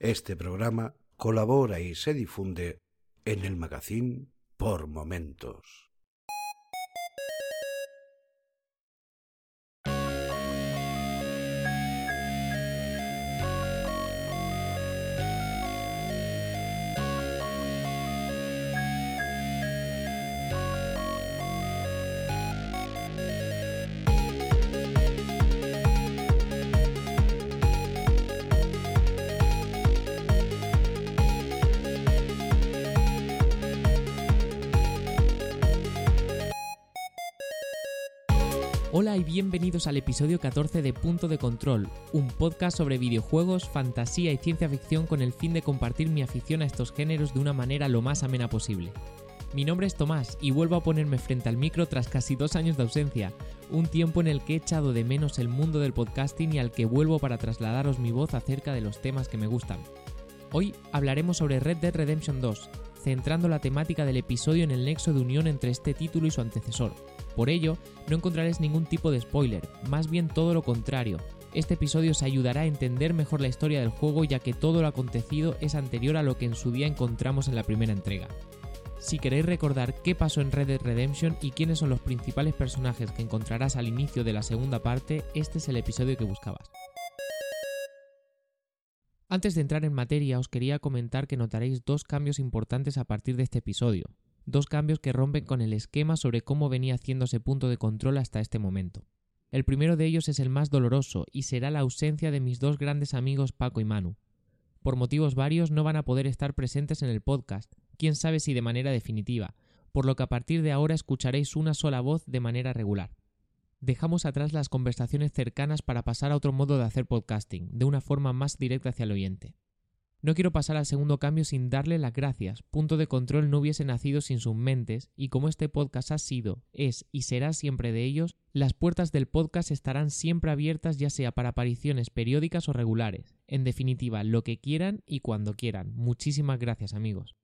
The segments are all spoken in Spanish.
Este programa colabora y se difunde en el magazine por momentos. Hola y bienvenidos al episodio 14 de Punto de Control, un podcast sobre videojuegos, fantasía y ciencia ficción con el fin de compartir mi afición a estos géneros de una manera lo más amena posible. Mi nombre es Tomás y vuelvo a ponerme frente al micro tras casi dos años de ausencia, un tiempo en el que he echado de menos el mundo del podcasting y al que vuelvo para trasladaros mi voz acerca de los temas que me gustan. Hoy hablaremos sobre Red Dead Redemption 2, centrando la temática del episodio en el nexo de unión entre este título y su antecesor, por ello, no encontraréis ningún tipo de spoiler, más bien todo lo contrario. Este episodio os ayudará a entender mejor la historia del juego ya que todo lo acontecido es anterior a lo que en su día encontramos en la primera entrega. Si queréis recordar qué pasó en Red Dead Redemption y quiénes son los principales personajes que encontrarás al inicio de la segunda parte, este es el episodio que buscabas. Antes de entrar en materia, os quería comentar que notaréis dos cambios importantes a partir de este episodio dos cambios que rompen con el esquema sobre cómo venía haciéndose punto de control hasta este momento. El primero de ellos es el más doloroso y será la ausencia de mis dos grandes amigos Paco y Manu. Por motivos varios no van a poder estar presentes en el podcast, quién sabe si de manera definitiva, por lo que a partir de ahora escucharéis una sola voz de manera regular. Dejamos atrás las conversaciones cercanas para pasar a otro modo de hacer podcasting, de una forma más directa hacia el oyente. No quiero pasar al segundo cambio sin darle las gracias. Punto de control no hubiese nacido sin sus mentes y como este podcast ha sido, es y será siempre de ellos, las puertas del podcast estarán siempre abiertas ya sea para apariciones periódicas o regulares. En definitiva, lo que quieran y cuando quieran. Muchísimas gracias amigos.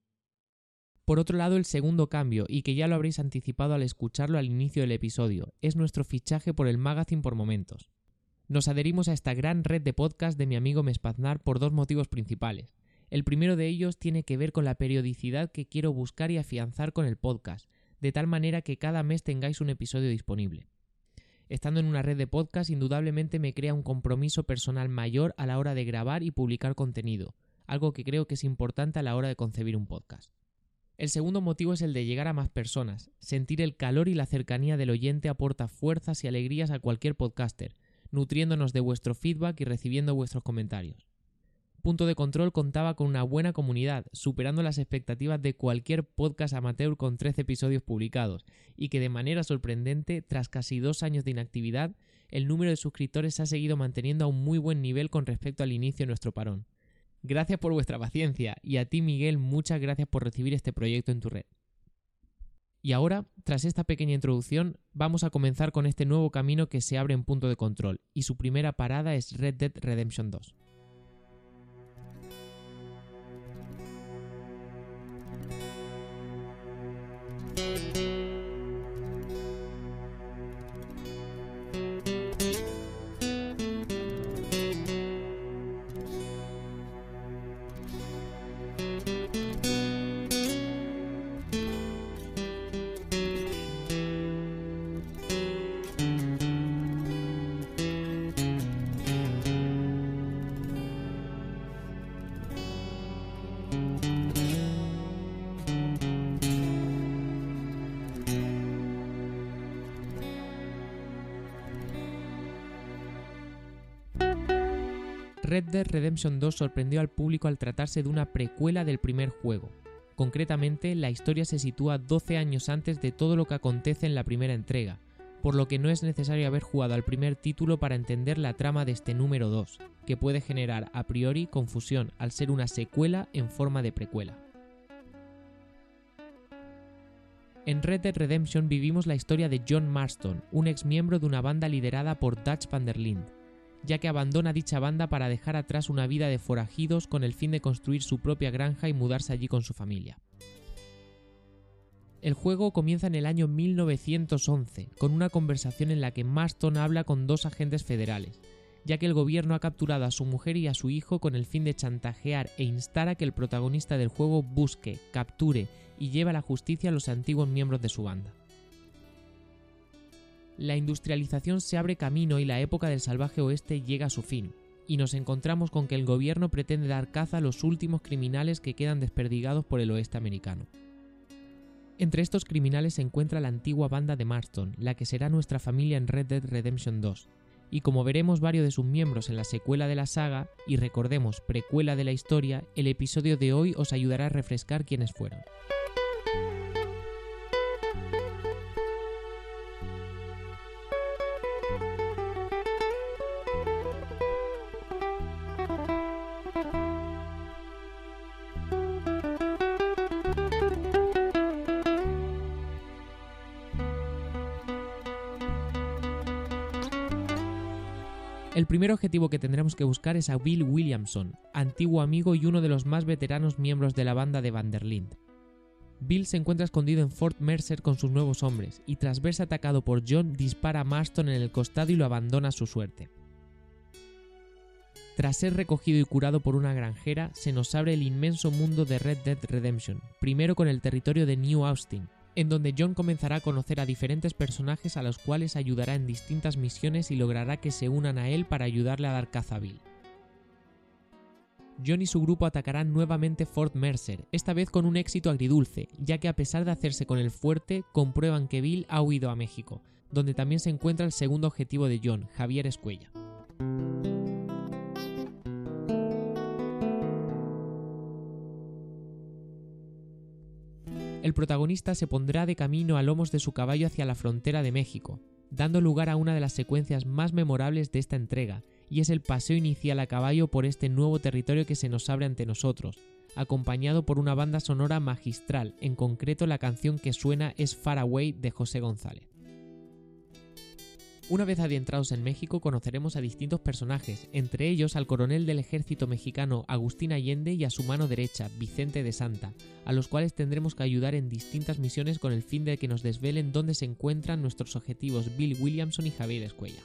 Por otro lado, el segundo cambio, y que ya lo habréis anticipado al escucharlo al inicio del episodio, es nuestro fichaje por el magazine por momentos. Nos adherimos a esta gran red de podcast de mi amigo Mespaznar por dos motivos principales. El primero de ellos tiene que ver con la periodicidad que quiero buscar y afianzar con el podcast, de tal manera que cada mes tengáis un episodio disponible. Estando en una red de podcast indudablemente me crea un compromiso personal mayor a la hora de grabar y publicar contenido, algo que creo que es importante a la hora de concebir un podcast. El segundo motivo es el de llegar a más personas. Sentir el calor y la cercanía del oyente aporta fuerzas y alegrías a cualquier podcaster, nutriéndonos de vuestro feedback y recibiendo vuestros comentarios. Punto de Control contaba con una buena comunidad, superando las expectativas de cualquier podcast amateur con 13 episodios publicados, y que de manera sorprendente, tras casi dos años de inactividad, el número de suscriptores se ha seguido manteniendo a un muy buen nivel con respecto al inicio de nuestro parón. Gracias por vuestra paciencia, y a ti Miguel muchas gracias por recibir este proyecto en tu red. Y ahora, tras esta pequeña introducción, vamos a comenzar con este nuevo camino que se abre en punto de control, y su primera parada es Red Dead Redemption 2. Red Dead Redemption 2 sorprendió al público al tratarse de una precuela del primer juego. Concretamente, la historia se sitúa 12 años antes de todo lo que acontece en la primera entrega, por lo que no es necesario haber jugado al primer título para entender la trama de este número 2, que puede generar a priori confusión al ser una secuela en forma de precuela. En Red Dead Redemption vivimos la historia de John Marston, un ex miembro de una banda liderada por Dutch van der Linde, ya que abandona dicha banda para dejar atrás una vida de forajidos con el fin de construir su propia granja y mudarse allí con su familia. El juego comienza en el año 1911, con una conversación en la que Marston habla con dos agentes federales, ya que el gobierno ha capturado a su mujer y a su hijo con el fin de chantajear e instar a que el protagonista del juego busque, capture y lleve a la justicia a los antiguos miembros de su banda. La industrialización se abre camino y la época del salvaje oeste llega a su fin, y nos encontramos con que el gobierno pretende dar caza a los últimos criminales que quedan desperdigados por el oeste americano. Entre estos criminales se encuentra la antigua banda de Marston, la que será nuestra familia en Red Dead Redemption 2, y como veremos varios de sus miembros en la secuela de la saga, y recordemos precuela de la historia, el episodio de hoy os ayudará a refrescar quiénes fueron. El primer objetivo que tendremos que buscar es a Bill Williamson, antiguo amigo y uno de los más veteranos miembros de la banda de Vanderlind. Bill se encuentra escondido en Fort Mercer con sus nuevos hombres y tras verse atacado por John dispara a Marston en el costado y lo abandona a su suerte. Tras ser recogido y curado por una granjera, se nos abre el inmenso mundo de Red Dead Redemption, primero con el territorio de New Austin, en donde John comenzará a conocer a diferentes personajes a los cuales ayudará en distintas misiones y logrará que se unan a él para ayudarle a dar caza a Bill. John y su grupo atacarán nuevamente Fort Mercer, esta vez con un éxito agridulce, ya que a pesar de hacerse con el fuerte, comprueban que Bill ha huido a México, donde también se encuentra el segundo objetivo de John, Javier Escuella. El protagonista se pondrá de camino a lomos de su caballo hacia la frontera de México, dando lugar a una de las secuencias más memorables de esta entrega, y es el paseo inicial a caballo por este nuevo territorio que se nos abre ante nosotros, acompañado por una banda sonora magistral, en concreto la canción que suena es Far Away de José González. Una vez adentrados en México conoceremos a distintos personajes, entre ellos al coronel del ejército mexicano Agustín Allende y a su mano derecha, Vicente de Santa, a los cuales tendremos que ayudar en distintas misiones con el fin de que nos desvelen dónde se encuentran nuestros objetivos Bill Williamson y Javier Escuella.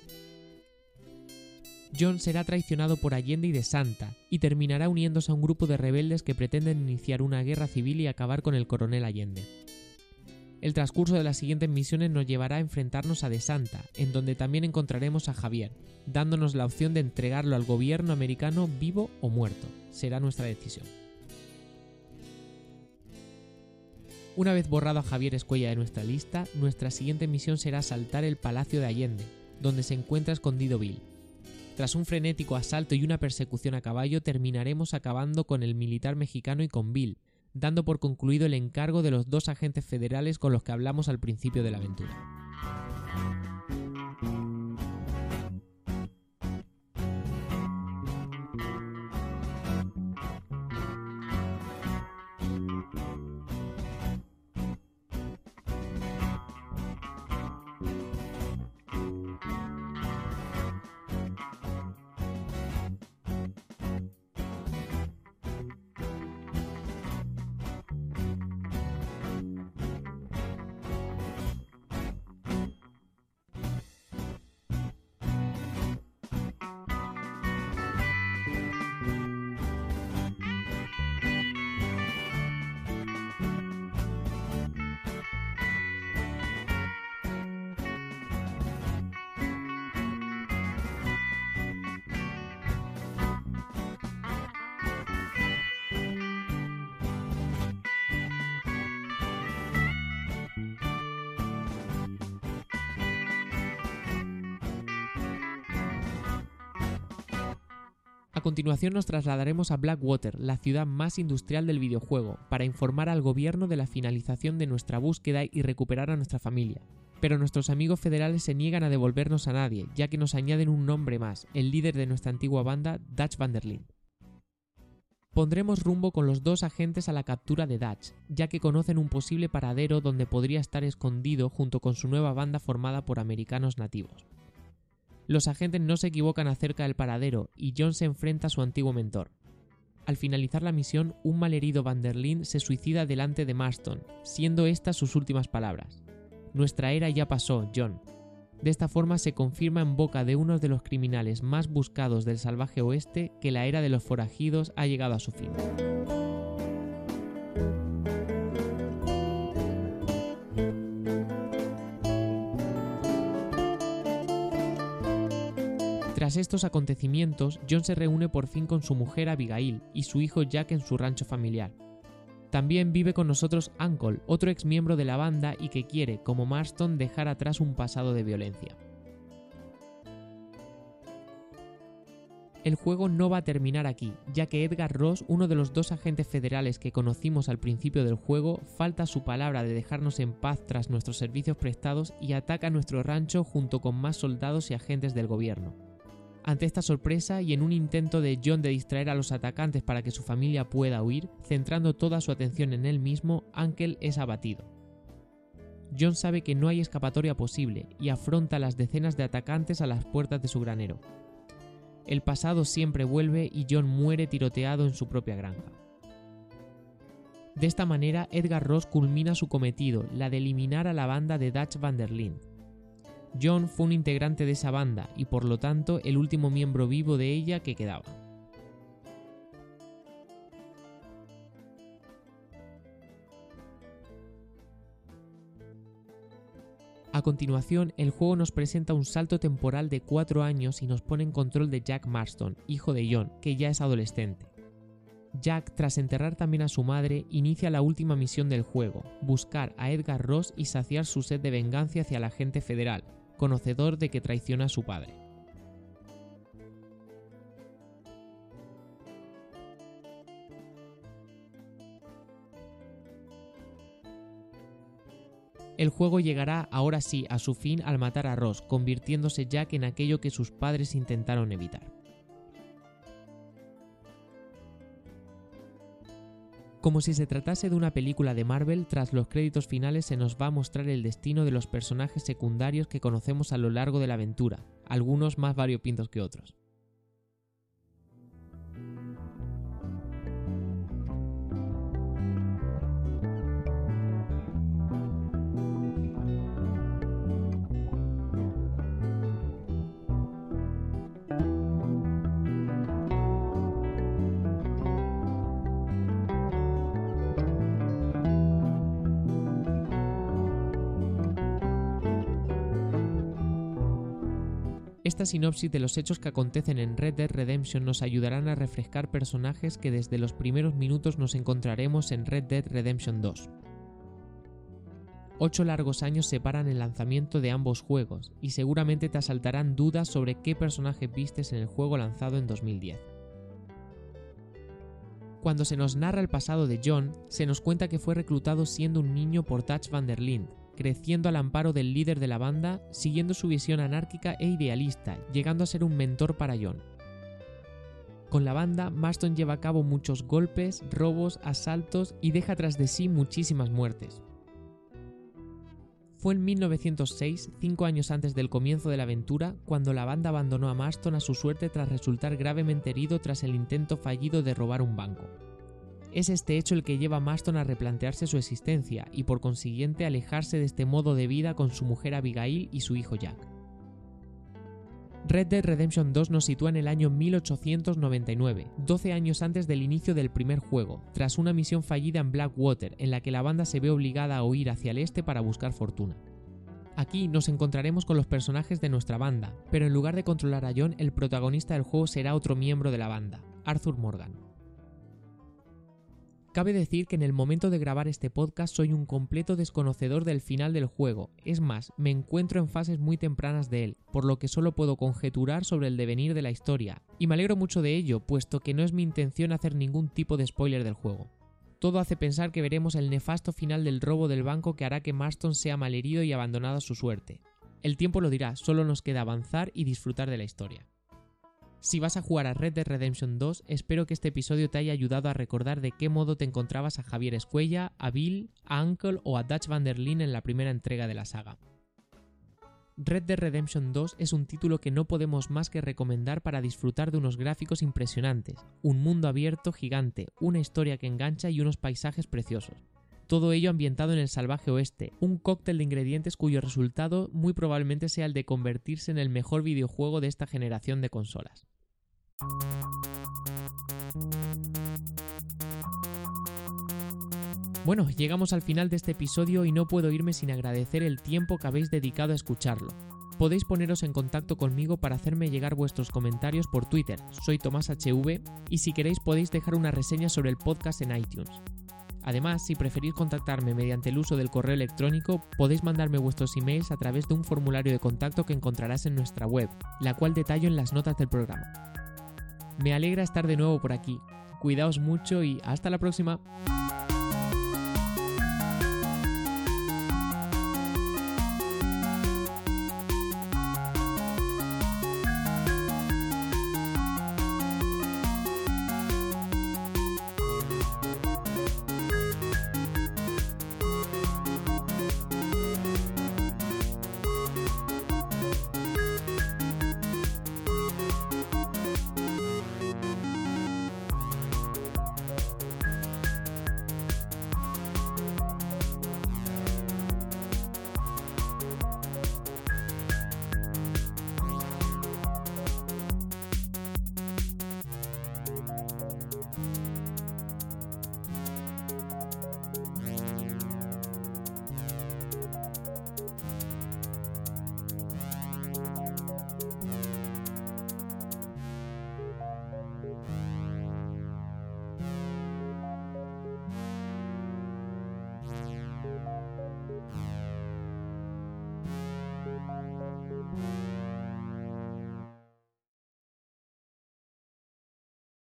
John será traicionado por Allende y de Santa, y terminará uniéndose a un grupo de rebeldes que pretenden iniciar una guerra civil y acabar con el coronel Allende. El transcurso de las siguientes misiones nos llevará a enfrentarnos a De Santa, en donde también encontraremos a Javier, dándonos la opción de entregarlo al gobierno americano vivo o muerto. Será nuestra decisión. Una vez borrado a Javier Escuella de nuestra lista, nuestra siguiente misión será asaltar el Palacio de Allende, donde se encuentra escondido Bill. Tras un frenético asalto y una persecución a caballo, terminaremos acabando con el militar mexicano y con Bill, dando por concluido el encargo de los dos agentes federales con los que hablamos al principio de la aventura. A continuación nos trasladaremos a Blackwater, la ciudad más industrial del videojuego, para informar al gobierno de la finalización de nuestra búsqueda y recuperar a nuestra familia. Pero nuestros amigos federales se niegan a devolvernos a nadie, ya que nos añaden un nombre más, el líder de nuestra antigua banda, Dutch Vanderlyn. Pondremos rumbo con los dos agentes a la captura de Dutch, ya que conocen un posible paradero donde podría estar escondido junto con su nueva banda formada por americanos nativos. Los agentes no se equivocan acerca del paradero y John se enfrenta a su antiguo mentor. Al finalizar la misión, un malherido Vanderlyn se suicida delante de Marston, siendo estas sus últimas palabras. Nuestra era ya pasó, John. De esta forma se confirma en boca de uno de los criminales más buscados del salvaje oeste que la era de los forajidos ha llegado a su fin. Estos acontecimientos, John se reúne por fin con su mujer Abigail y su hijo Jack en su rancho familiar. También vive con nosotros Uncle, otro ex miembro de la banda y que quiere, como Marston, dejar atrás un pasado de violencia. El juego no va a terminar aquí, ya que Edgar Ross, uno de los dos agentes federales que conocimos al principio del juego, falta su palabra de dejarnos en paz tras nuestros servicios prestados y ataca nuestro rancho junto con más soldados y agentes del gobierno. Ante esta sorpresa y en un intento de John de distraer a los atacantes para que su familia pueda huir, centrando toda su atención en él mismo, Ankel es abatido. John sabe que no hay escapatoria posible y afronta las decenas de atacantes a las puertas de su granero. El pasado siempre vuelve y John muere tiroteado en su propia granja. De esta manera, Edgar Ross culmina su cometido, la de eliminar a la banda de Dutch van der. John fue un integrante de esa banda y por lo tanto el último miembro vivo de ella que quedaba. A continuación, el juego nos presenta un salto temporal de 4 años y nos pone en control de Jack Marston, hijo de John, que ya es adolescente. Jack, tras enterrar también a su madre, inicia la última misión del juego, buscar a Edgar Ross y saciar su sed de venganza hacia la agente federal, conocedor de que traiciona a su padre. El juego llegará ahora sí a su fin al matar a Ross, convirtiéndose Jack en aquello que sus padres intentaron evitar. Como si se tratase de una película de Marvel, tras los créditos finales se nos va a mostrar el destino de los personajes secundarios que conocemos a lo largo de la aventura, algunos más variopintos que otros. Esta sinopsis de los hechos que acontecen en Red Dead Redemption nos ayudarán a refrescar personajes que desde los primeros minutos nos encontraremos en Red Dead Redemption 2. Ocho largos años separan el lanzamiento de ambos juegos, y seguramente te asaltarán dudas sobre qué personaje vistes en el juego lanzado en 2010. Cuando se nos narra el pasado de John, se nos cuenta que fue reclutado siendo un niño por Dutch van der Linde, creciendo al amparo del líder de la banda, siguiendo su visión anárquica e idealista, llegando a ser un mentor para John. Con la banda, Marston lleva a cabo muchos golpes, robos, asaltos y deja tras de sí muchísimas muertes. Fue en 1906, cinco años antes del comienzo de la aventura, cuando la banda abandonó a Marston a su suerte tras resultar gravemente herido tras el intento fallido de robar un banco. Es este hecho el que lleva a Maston a replantearse su existencia y por consiguiente alejarse de este modo de vida con su mujer Abigail y su hijo Jack. Red Dead Redemption 2 nos sitúa en el año 1899, 12 años antes del inicio del primer juego, tras una misión fallida en Blackwater en la que la banda se ve obligada a huir hacia el este para buscar fortuna. Aquí nos encontraremos con los personajes de nuestra banda, pero en lugar de controlar a John, el protagonista del juego será otro miembro de la banda, Arthur Morgan. Cabe decir que en el momento de grabar este podcast soy un completo desconocedor del final del juego, es más, me encuentro en fases muy tempranas de él, por lo que solo puedo conjeturar sobre el devenir de la historia, y me alegro mucho de ello, puesto que no es mi intención hacer ningún tipo de spoiler del juego. Todo hace pensar que veremos el nefasto final del robo del banco que hará que Marston sea malherido y abandonado a su suerte. El tiempo lo dirá, solo nos queda avanzar y disfrutar de la historia. Si vas a jugar a Red Dead Redemption 2, espero que este episodio te haya ayudado a recordar de qué modo te encontrabas a Javier Escuella, a Bill, a Uncle o a Dutch van der Linde en la primera entrega de la saga. Red Dead Redemption 2 es un título que no podemos más que recomendar para disfrutar de unos gráficos impresionantes, un mundo abierto gigante, una historia que engancha y unos paisajes preciosos. Todo ello ambientado en el salvaje oeste, un cóctel de ingredientes cuyo resultado muy probablemente sea el de convertirse en el mejor videojuego de esta generación de consolas. Bueno, llegamos al final de este episodio y no puedo irme sin agradecer el tiempo que habéis dedicado a escucharlo. Podéis poneros en contacto conmigo para hacerme llegar vuestros comentarios por Twitter, soy Tomás HV, y si queréis podéis dejar una reseña sobre el podcast en iTunes. Además, si preferís contactarme mediante el uso del correo electrónico, podéis mandarme vuestros emails a través de un formulario de contacto que encontrarás en nuestra web, la cual detallo en las notas del programa. Me alegra estar de nuevo por aquí. Cuidaos mucho y hasta la próxima.